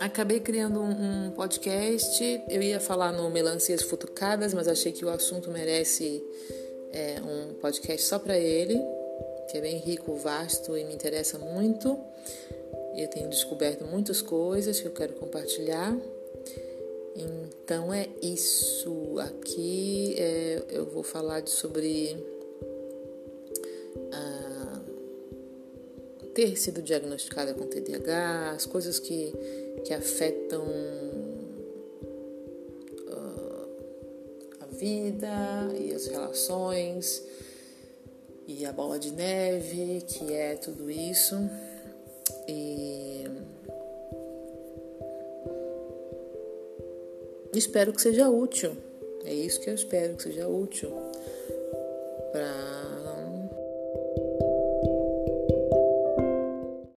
acabei criando um, um, podcast. Eu ia falar no Melancias Futucadas, mas achei que o assunto merece é, um podcast só para ele, que é bem rico, vasto e me interessa muito. Eu tenho descoberto muitas coisas que eu quero compartilhar. Então é isso. Aqui é, eu vou falar sobre ter sido diagnosticada com TDAH, as coisas que, que afetam uh, a vida e as relações e a bola de neve, que é tudo isso. E espero que seja útil. É isso que eu espero que seja útil para